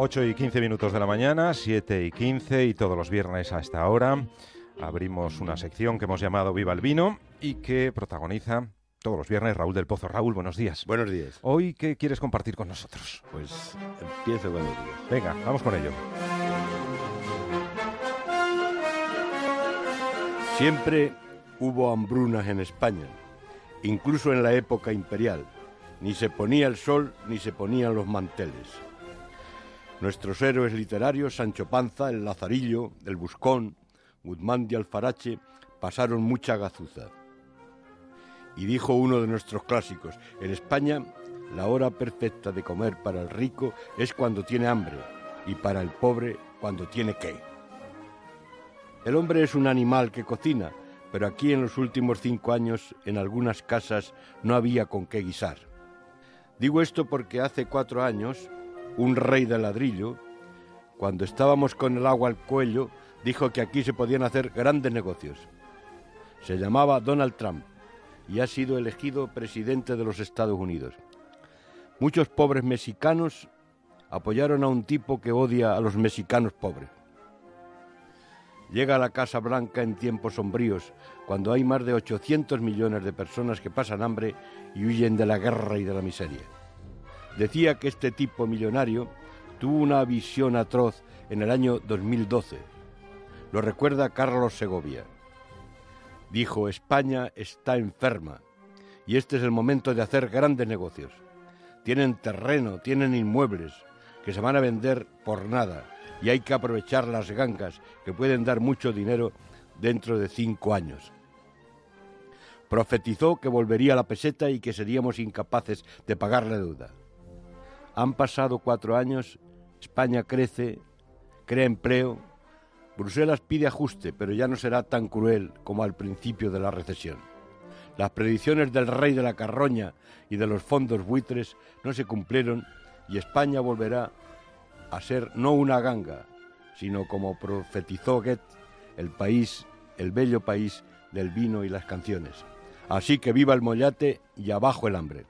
8 y 15 minutos de la mañana, 7 y 15 y todos los viernes a esta hora abrimos una sección que hemos llamado Viva el Vino y que protagoniza todos los viernes Raúl del Pozo. Raúl, buenos días. Buenos días. Hoy, ¿qué quieres compartir con nosotros? Pues empiezo buenos días. Venga, vamos con ello. Siempre hubo hambrunas en España, incluso en la época imperial. Ni se ponía el sol ni se ponían los manteles. Nuestros héroes literarios, Sancho Panza, el Lazarillo, el Buscón, Guzmán de Alfarache, pasaron mucha gazuza. Y dijo uno de nuestros clásicos, en España la hora perfecta de comer para el rico es cuando tiene hambre y para el pobre cuando tiene qué. El hombre es un animal que cocina, pero aquí en los últimos cinco años en algunas casas no había con qué guisar. Digo esto porque hace cuatro años un rey de ladrillo, cuando estábamos con el agua al cuello, dijo que aquí se podían hacer grandes negocios. Se llamaba Donald Trump y ha sido elegido presidente de los Estados Unidos. Muchos pobres mexicanos apoyaron a un tipo que odia a los mexicanos pobres. Llega a la Casa Blanca en tiempos sombríos, cuando hay más de 800 millones de personas que pasan hambre y huyen de la guerra y de la miseria. Decía que este tipo millonario tuvo una visión atroz en el año 2012. Lo recuerda Carlos Segovia. Dijo, España está enferma y este es el momento de hacer grandes negocios. Tienen terreno, tienen inmuebles que se van a vender por nada y hay que aprovechar las gangas que pueden dar mucho dinero dentro de cinco años. Profetizó que volvería la peseta y que seríamos incapaces de pagar la deuda. Han pasado cuatro años, España crece, crea empleo, Bruselas pide ajuste, pero ya no será tan cruel como al principio de la recesión. Las predicciones del rey de la carroña y de los fondos buitres no se cumplieron y España volverá a ser no una ganga, sino como profetizó Goethe, el país, el bello país del vino y las canciones. Así que viva el mollate y abajo el hambre.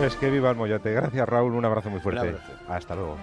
Pues que viva el mollate. Gracias, Raúl. Un abrazo muy fuerte. Abrazo. Hasta luego.